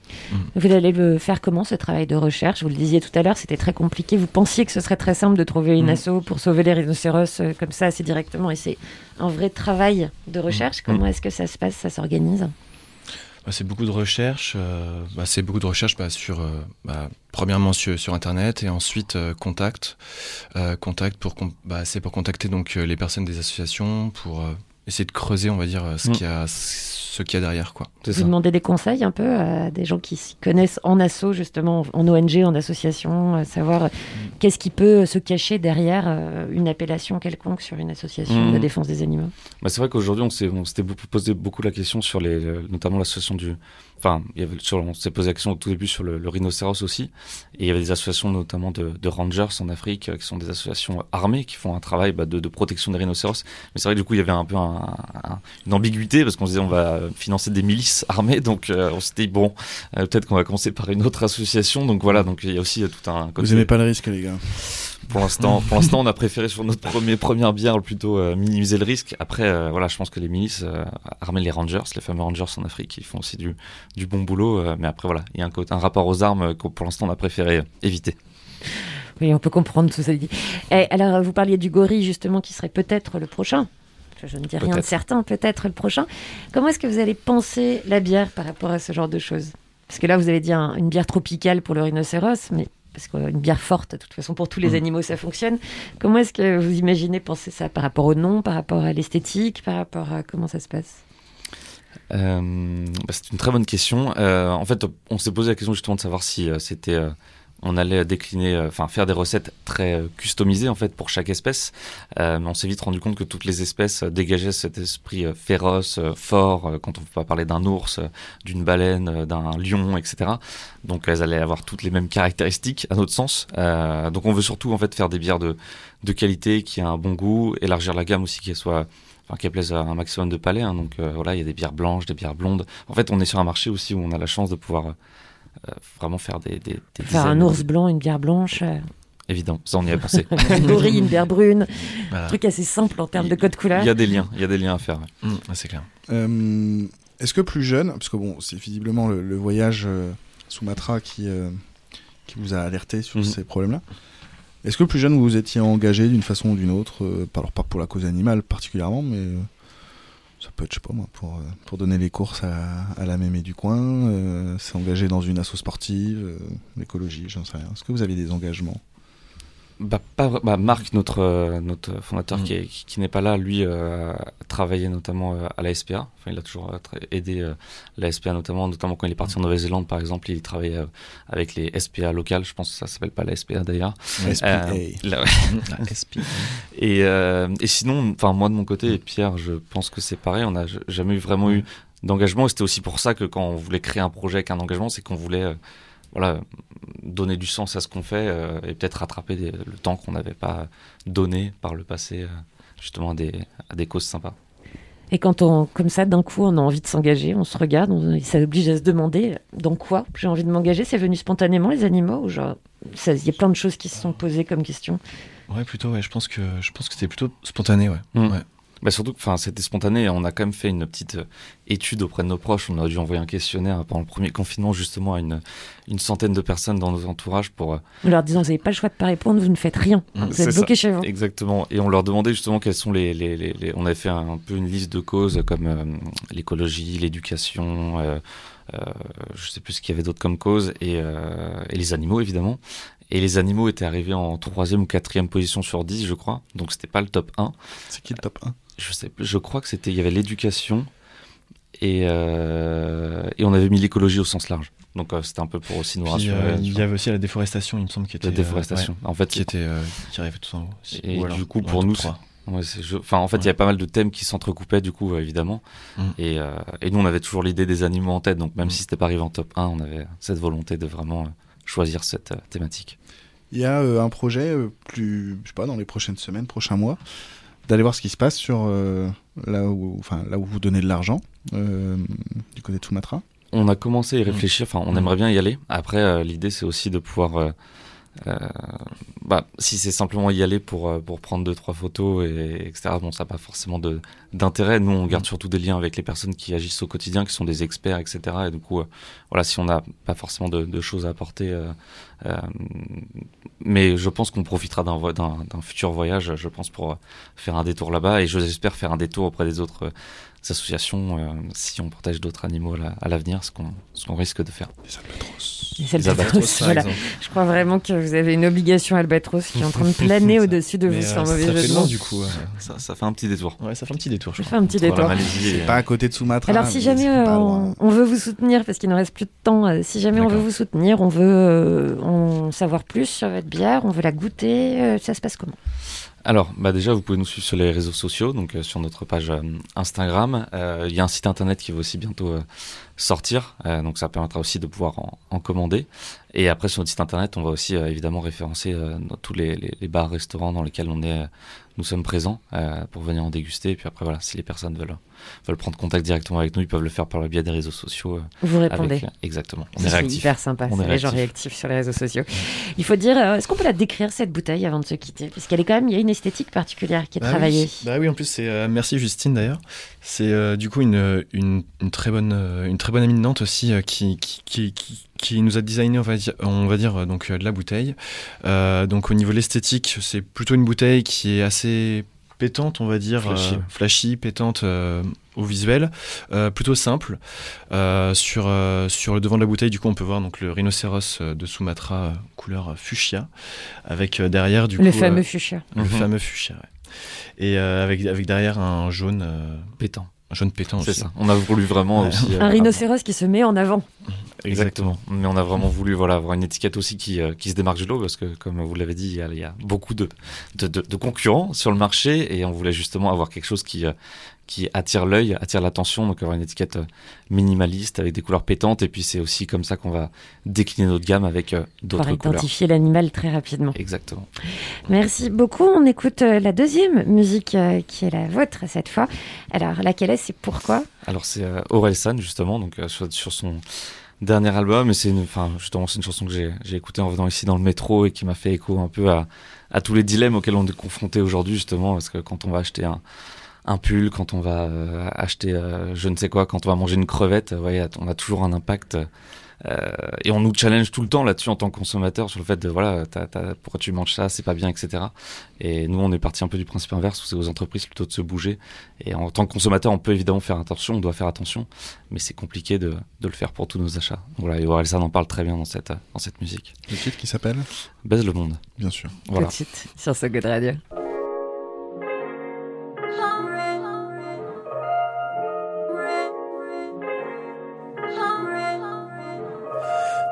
S1: Vous allez le faire comment ce travail de recherche? Vous le disiez tout à l'heure, c'était très compliqué. Vous pensiez que ce serait très simple de trouver une
S7: Mm.
S1: asso pour sauver les rhinocéros euh, comme ça assez directement, et c'est un vrai travail de recherche. Comment est-ce que ça se passe Ça s'organise?
S7: Bah, c'est beaucoup de recherches. euh, bah, c'est beaucoup de recherches bah, sur, euh, bah, premièrement sur, sur Internet et ensuite euh, contact. Euh, contact pour, bah, c'est pour contacter donc les personnes des associations pour euh, essayer de creuser, on va dire, euh, ce
S3: Mm.
S7: qu'il y a, ce qu'il y a derrière, quoi.
S1: Vous
S3: ça.
S1: demandez des conseils un peu à des gens qui s'y connaissent en asso, justement, en ONG, en association, euh, savoir euh, qu'est-ce qui peut se cacher derrière une appellation quelconque sur une association
S3: Mm.
S1: de défense des animaux?
S3: Bah, c'est vrai qu'aujourd'hui, on s'est, on s'était posé beaucoup la question sur les, le- notamment l'association du, enfin, il y avait sur, on s'est posé la question au tout début sur le, le rhinocéros aussi, et il y avait des associations notamment de, de rangers en Afrique, euh, qui sont des associations armées qui font un travail bah, de, de protection des rhinocéros. Mais c'est vrai que du coup, il y avait un peu un- un- une ambiguïté parce qu'on se disait on va financer des milices armées, donc euh, on s'était dit bon, euh, peut-être qu'on va commencer par une autre association. Donc voilà, donc il y a aussi euh, tout un côté.
S2: Vous aimez pas le risque, les gars
S3: Pour l'instant, pour l'instant, on a préféré sur notre premier, première bière plutôt euh, minimiser le risque. Après, euh, voilà, je pense que les milices, euh, armer les rangers, les fameux rangers en Afrique, ils font aussi du, du bon boulot. euh, mais après, voilà, il y a un, rapport aux armes que pour l'instant, on a préféré éviter.
S1: Oui, on peut comprendre tout ça. dit. Et alors, vous parliez du gorille, justement, qui serait peut-être le prochain. Je, je ne dis rien de certain, peut-être le prochain. Comment est-ce que vous allez penser la bière par rapport à ce genre de choses? Parce que là, vous avez dit un- une bière tropicale pour le rhinocéros, mais parce qu'une bière forte, de toute façon, pour tous les
S7: Mhm.
S1: animaux, ça fonctionne. Comment est-ce que vous imaginez penser ça par rapport au nom, par rapport à l'esthétique, par rapport à comment ça se passe?
S3: Euh, bah, c'est une très bonne question. Euh, en fait, on s'est posé la question justement de savoir si euh, c'était, on allait décliner, euh, enfin faire des recettes très euh, customisées en fait pour chaque espèce. Euh, mais on s'est vite rendu compte que toutes les espèces euh, dégageaient cet esprit féroce, fort. quand on va parler d'un ours, d'une baleine, d'un lion, etc. Donc elles allaient avoir toutes les mêmes caractéristiques à notre sens. Donc on veut surtout en fait faire des bières de qualité, qui a un bon goût, élargir la gamme aussi, qui soit enfin, qui plaise à un maximum de palais. hein. donc voilà, il y a des bières blanches, des bières blondes. En fait, on est sur un marché aussi où on a la chance de pouvoir vraiment faire des, des, des
S1: Faire un ours blanc, une bière blanche, euh,
S3: Évident, ça on y a pensé.
S1: un gorille, une bière brune.
S7: Voilà.
S1: Un truc assez simple en termes de code couleur.
S3: Il y a des liens, il y a des liens à faire. ouais.
S7: Mm, c'est clair.
S2: Euh, Est-ce que plus jeune, parce que bon, c'est visiblement le, le voyage euh, Sumatra qui, euh, qui vous a alerté sur
S3: Mhm.
S2: ces problèmes-là. Est-ce que plus jeune vous vous étiez engagé d'une façon ou d'une autre, euh, alors pas pour la cause animale particulièrement, mais euh, ça peut être, je sais pas moi, pour, euh, pour donner les courses à, à la mémé du coin, euh, s'engager dans une asso sportive, euh, l'écologie, j'en sais rien. Est-ce que vous avez des engagements?
S3: Bah, pas, bah, Marc, notre, euh, notre fondateur
S7: Mm.
S3: qui, est- qui, qui n'est pas là, lui euh, a travaillé notamment euh, à la SPA. Enfin, il a toujours euh, aidé euh, la SPA, notamment, notamment quand il est parti en Nouvelle-Zélande, par exemple. Il travaillait avec les SPA locales. Je pense que ça s'appelle pas la SPA d'ailleurs.
S2: SPA.
S3: Euh, là, ouais.
S7: La SP.
S3: Et, euh, et sinon, enfin moi de mon côté et Pierre, je pense que c'est pareil. On n'a jamais eu vraiment eu d'engagement. Et C'était aussi pour ça que quand on voulait créer un projet avec un engagement, c'est qu'on voulait, voilà, donner du sens à ce qu'on fait euh, et peut-être rattraper des- le temps qu'on n'avait pas donné par le passé, euh, justement à des, à des causes sympas.
S1: Et quand on, comme ça, d'un coup, on a envie de s'engager, on se regarde, on, ça oblige à se demander dans quoi j'ai envie de m'engager? C'est venu spontanément, les animaux, ou genre, ça- il y a plein de choses qui se sont posées comme question.
S7: Ouais, plutôt, ouais. Je pense que, je pense que c'était plutôt spontané, ouais.
S3: Mm.
S7: ouais.
S3: Bah surtout, que, enfin, c'était spontané. et On a quand même fait une petite euh, étude auprès de nos proches. On a dû envoyer un questionnaire pendant le premier confinement, justement, à une, une centaine de personnes dans nos entourages pour. euh,
S1: En leur disant, vous n'avez pas le choix de pas répondre, vous ne faites rien. Vous
S3: C'est
S1: êtes bloqués chez vous.
S3: Exactement. Et on leur demandait justement quelles sont les. les, les, les- On avait fait un, peu une liste de causes comme euh, l'écologie, l'éducation. Euh, euh, je sais plus ce qu'il y avait d'autre comme cause et, euh, et les animaux évidemment. Et les animaux étaient arrivés en troisième ou quatrième position sur 10, je crois. Donc c'était pas le top 1.
S2: C'est qui le top 1
S3: Je sais plus. Je crois que c'était. Il y avait l'éducation et, euh, et on avait mis l'écologie au sens large. Donc euh, c'était un peu pour aussi nous
S7: Puis,
S3: rassurer.
S7: euh,
S3: tu
S7: il y avait aussi la déforestation, il me semble, qui était.
S3: La déforestation.
S7: euh, ouais,
S3: en fait,
S7: qui était, euh, qui arrivait tout en haut.
S3: Et
S7: alors,
S3: du coup, pour
S7: top
S3: nous, ouais, je- enfin, en fait, il y avait pas mal de thèmes qui s'entrecoupaient, du coup, évidemment.
S7: Mm.
S3: Et, euh, et nous, on avait toujours l'idée des animaux en tête. Donc, même
S7: Mm.
S3: si c'était pas arrivé en top 1, on avait cette volonté de vraiment choisir cette euh, thématique.
S2: Il y a euh, un projet euh, plus, je sais pas, dans les prochaines semaines, prochains mois, d'aller voir ce qui se passe sur euh, là où, enfin là où vous donnez de l'argent euh, du côté de Sumatra.
S3: On a commencé à y réfléchir. Enfin, on aimerait bien y aller. Après, euh, l'idée, c'est aussi de pouvoir. Euh, bah, si c'est simplement y aller pour, euh, pour prendre deux trois photos et etc. Bon, ça n'a pas forcément de d'intérêt. Nous, on garde
S7: Mm.
S3: surtout des liens avec les personnes qui agissent au quotidien, qui sont des experts, etc. Et du coup, euh, voilà, si on n'a pas forcément de, de choses à apporter, euh, euh, mais je pense qu'on profitera d'un futur voyage, je pense, pour faire un détour là-bas. Et j'espère faire un détour auprès des autres associations euh, si on protège d'autres animaux à la- à l'avenir, ce qu'on ce qu'on risque de faire.
S2: Les albatros.
S1: Les
S3: Les
S1: albatros, voilà.
S3: exemple.
S1: Je crois vraiment que vous avez une obligation albatros qui est en train de planer au-dessus de vous
S7: euh,
S1: sans mauvais
S7: ça
S1: jeu de
S7: du coup. euh,
S3: Ça, ça fait un petit détour.
S7: Ouais, ça fait un petit détour, je
S1: Ça
S7: crois.
S1: fait un petit détour.
S2: C'est pas à côté de Sumatra.
S1: Alors si
S2: mais
S1: jamais euh, on, veut vous soutenir, parce qu'il ne reste plus de temps, euh, si jamais on veut vous soutenir, on veut euh, en savoir plus sur votre bière, on veut la goûter, euh, ça se passe comment?
S3: Alors, bah déjà, vous pouvez nous suivre sur les réseaux sociaux, donc euh, sur notre page euh, Instagram. Euh, Il y a un site internet qui va aussi bientôt sortir, donc ça permettra aussi de pouvoir en, commander. Et après, sur notre site internet, on va aussi évidemment référencer tous les, les- bars, restaurants dans lesquels on est, nous sommes présents euh, pour venir en déguster. Et puis après, voilà, si les personnes veulent, veulent prendre contact directement avec nous, ils peuvent le faire par le biais des réseaux sociaux. euh,
S1: Vous répondez.
S3: avec- exactement. On est
S1: C'est
S3: réactifs.
S1: hyper sympa,
S3: On
S1: c'est
S3: est
S1: les gens
S3: réactifs.
S1: sur les réseaux sociaux. Il faut dire, euh, est-ce qu'on peut la décrire cette bouteille avant de se quitter? Parce qu'elle est quand même, il y a une esthétique particulière qui est
S7: Bah
S1: travaillée.
S7: Oui. Bah oui, en plus, c'est euh, merci Justine d'ailleurs. C'est euh, du coup une, une, une très bonne euh, une très bonne amie de Nantes aussi euh, qui, qui, qui, qui, qui nous a designé on va dire, on va dire donc euh, de la bouteille. Euh, donc au niveau de l'esthétique, c'est plutôt une bouteille qui est assez pétante, on va dire,
S3: Flashy.
S7: euh, flashy, pétante euh, au visuel, euh, plutôt simple. Euh, sur euh, sur le devant de la bouteille, du coup, on peut voir donc le rhinocéros de Sumatra euh, couleur fuchsia, avec euh, derrière du
S1: le
S7: coup
S1: fameux
S7: euh,
S1: fuchsia.
S7: le
S3: Mhm.
S7: fameux fuchsia, ouais. Et euh, avec, avec derrière un jaune, euh,
S3: Pétant.
S7: un jaune pétant
S3: C'est ça. On a voulu vraiment
S7: Ouais.
S3: aussi. euh,
S1: Un rhinocéros qui se met en avant.
S3: Exactement. Mais on a vraiment voulu voilà, avoir une étiquette aussi qui, euh, qui se démarque du lot parce que, comme vous l'avez dit, il y a, il y a beaucoup de, de, de- de concurrents sur le marché et on voulait justement avoir quelque chose qui, euh, qui attire l'œil, attire l'attention. Donc avoir une étiquette euh, minimaliste avec des couleurs pétantes et puis c'est aussi comme ça qu'on va décliner notre gamme avec euh,
S1: Pour
S3: d'autres couleurs.
S1: identifier l'animal très rapidement.
S3: Exactement.
S1: Merci beaucoup. On écoute euh, la deuxième musique qui est la vôtre cette fois. Alors, laquelle est-ce et pourquoi?
S3: Alors c'est euh, Aurel San justement, donc sur, sur son dernier album, et c'est une, enfin justement c'est une chanson que j'ai j'ai écoutée en venant ici dans le métro et qui m'a fait écho un peu à, à tous les dilemmes auxquels on est confronté aujourd'hui justement, parce que quand on va acheter un un pull, quand on va euh, acheter euh, je ne sais quoi, quand on va manger une crevette, euh, voyez, on a toujours un impact. euh, et on nous challenge tout le temps là-dessus en tant que consommateur sur le fait de voilà, pourquoi tu manges ça, c'est pas bien, etc. Et nous, on est parti un peu du principe inverse où c'est aux entreprises plutôt de se bouger. Et en tant que consommateur, on peut évidemment faire attention, on doit faire attention, mais c'est compliqué de, de le faire pour tous nos achats. Voilà, et Orelsan en parle très bien dans cette, dans cette musique.
S2: Le titre qui s'appelle?
S3: Baise le monde.
S2: Bien sûr.
S3: Voilà.
S1: Suite sur ce Good Radio.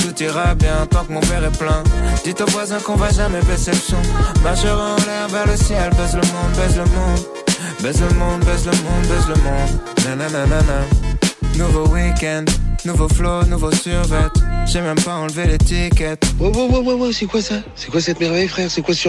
S11: Tout ira bien tant que mon verre est plein. Dites aux voisins qu'on va jamais baisser le son. Majeur en l'air vers le ciel, baise le monde, baise le monde. Baise le monde, baise le monde, baise le monde. Nananana. Nouveau week-end, nouveau flow, nouveau survêt. J'ai même pas enlevé l'étiquette.
S12: Ouais, ouais, ouais, ouais, ouais, c'est quoi ça? C'est quoi cette merveille, frère? C'est quoi ce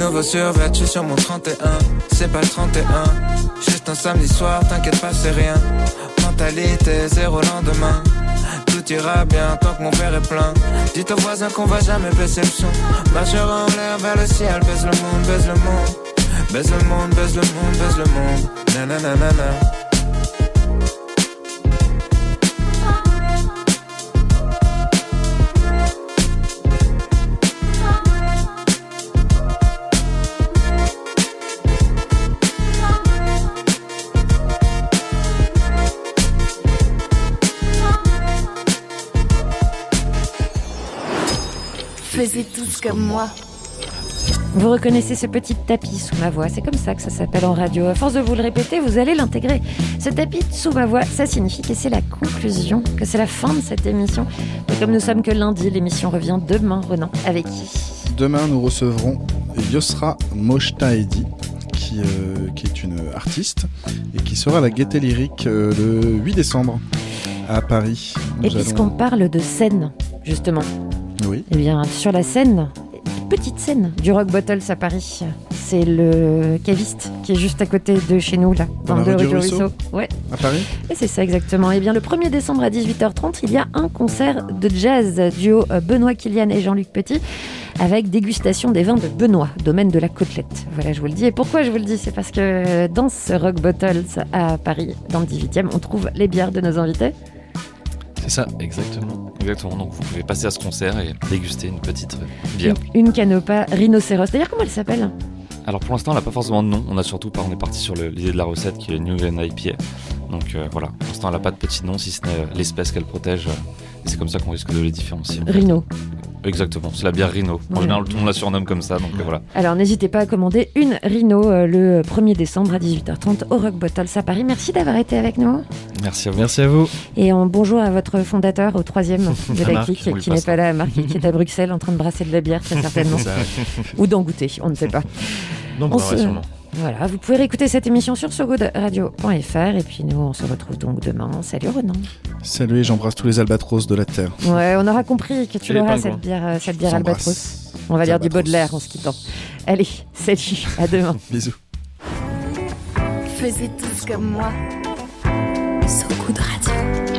S11: Nouveau survêt, je suis sur mon 31. C'est pas le 31. Juste un samedi soir, t'inquiète pas, c'est rien. Mentalité, zéro lendemain. Tout ira bien tant que mon verre est plein. Dites aux voisins qu'on va jamais baisser le son. Majeur en l'air vers le ciel, baise le monde, baise le monde. Baise le monde, baise le monde, baise le monde. Nananana.
S5: Faisez tous comme moi.
S1: Vous reconnaissez ce petit tapis sous ma voix, c'est comme ça que ça s'appelle en radio. À force de vous le répéter, vous allez l'intégrer. Ce tapis sous ma voix, ça signifie que c'est la conclusion, que c'est la fin de cette émission. Et comme nous sommes que lundi, l'émission revient demain, Renan. Avec qui?
S2: Demain, nous recevrons Yosra Mojtahedi, qui, euh, qui est une artiste et qui sera à la Gaieté Lyrique euh, le 8 décembre à Paris.
S1: Et
S2: Nous
S1: puisqu'on
S2: allons-
S1: parle de scène, justement,
S2: Oui.
S1: eh bien, sur la scène, petite scène du Rock Bottles à Paris, c'est le caviste qui est juste à côté de chez nous, là,
S2: Dans la
S1: deux
S2: rue du
S1: rue
S2: Ruisseau
S1: Ouais.
S2: À Paris
S1: Et c'est ça exactement. Et bien le 1er décembre à 18h30, il y a un concert de jazz duo euh, Benoît Kilian et Jean-Luc Petit avec dégustation des vins de Benoît, domaine de la côtelette. Voilà, je vous le dis. Et pourquoi je vous le dis? C'est parce que dans ce Rock Bottles à Paris, dans le 18e, on trouve les bières de nos invités.
S7: C'est ça, exactement.
S3: Exactement. Donc vous pouvez passer à ce concert et déguster une petite euh, bière.
S1: Une, une canopa rhinocéros. D'ailleurs, comment elle s'appelle
S3: Alors pour l'instant, on n'a pas forcément de nom. On a surtout pas, on est parti sur l'idée de la recette qui est New England IPA. Donc euh, voilà, pour l'instant, elle n'a pas de petit nom si ce n'est euh, l'espèce qu'elle protège. Et c'est comme ça qu'on risque de les différencier.
S1: Rhino.
S3: Exactement, c'est la bière Rhino. En
S1: Voilà.
S3: général, tout le monde la surnomme comme ça. Donc euh, voilà.
S1: Alors n'hésitez pas à commander une Rhino euh, le 1er décembre à 18h30 au Rock Bottles à Paris. Merci d'avoir été avec nous.
S3: Merci à vous.
S7: Merci à vous.
S1: Et en bonjour à votre fondateur, au troisième de la clique, qui n'est pas là, Marc, qui est à Bruxelles en train de brasser de la bière, très certainement. Ou d'en goûter, on ne sait pas.
S7: Non,
S1: On se-
S7: sûrement.
S1: Voilà, vous pouvez réécouter cette émission sur sogoodradio.fr et puis nous, on se retrouve donc demain. Salut Renan.
S2: Salut et j'embrasse tous les albatros de la Terre.
S1: Ouais, on aura compris que tu l'auras, cette bière, euh, cette bière albatros. On va dire du. Baudelaire en se quittant. Allez, salut, à demain.
S2: Bisous.
S5: Faisez tous comme moi. So Good Radio.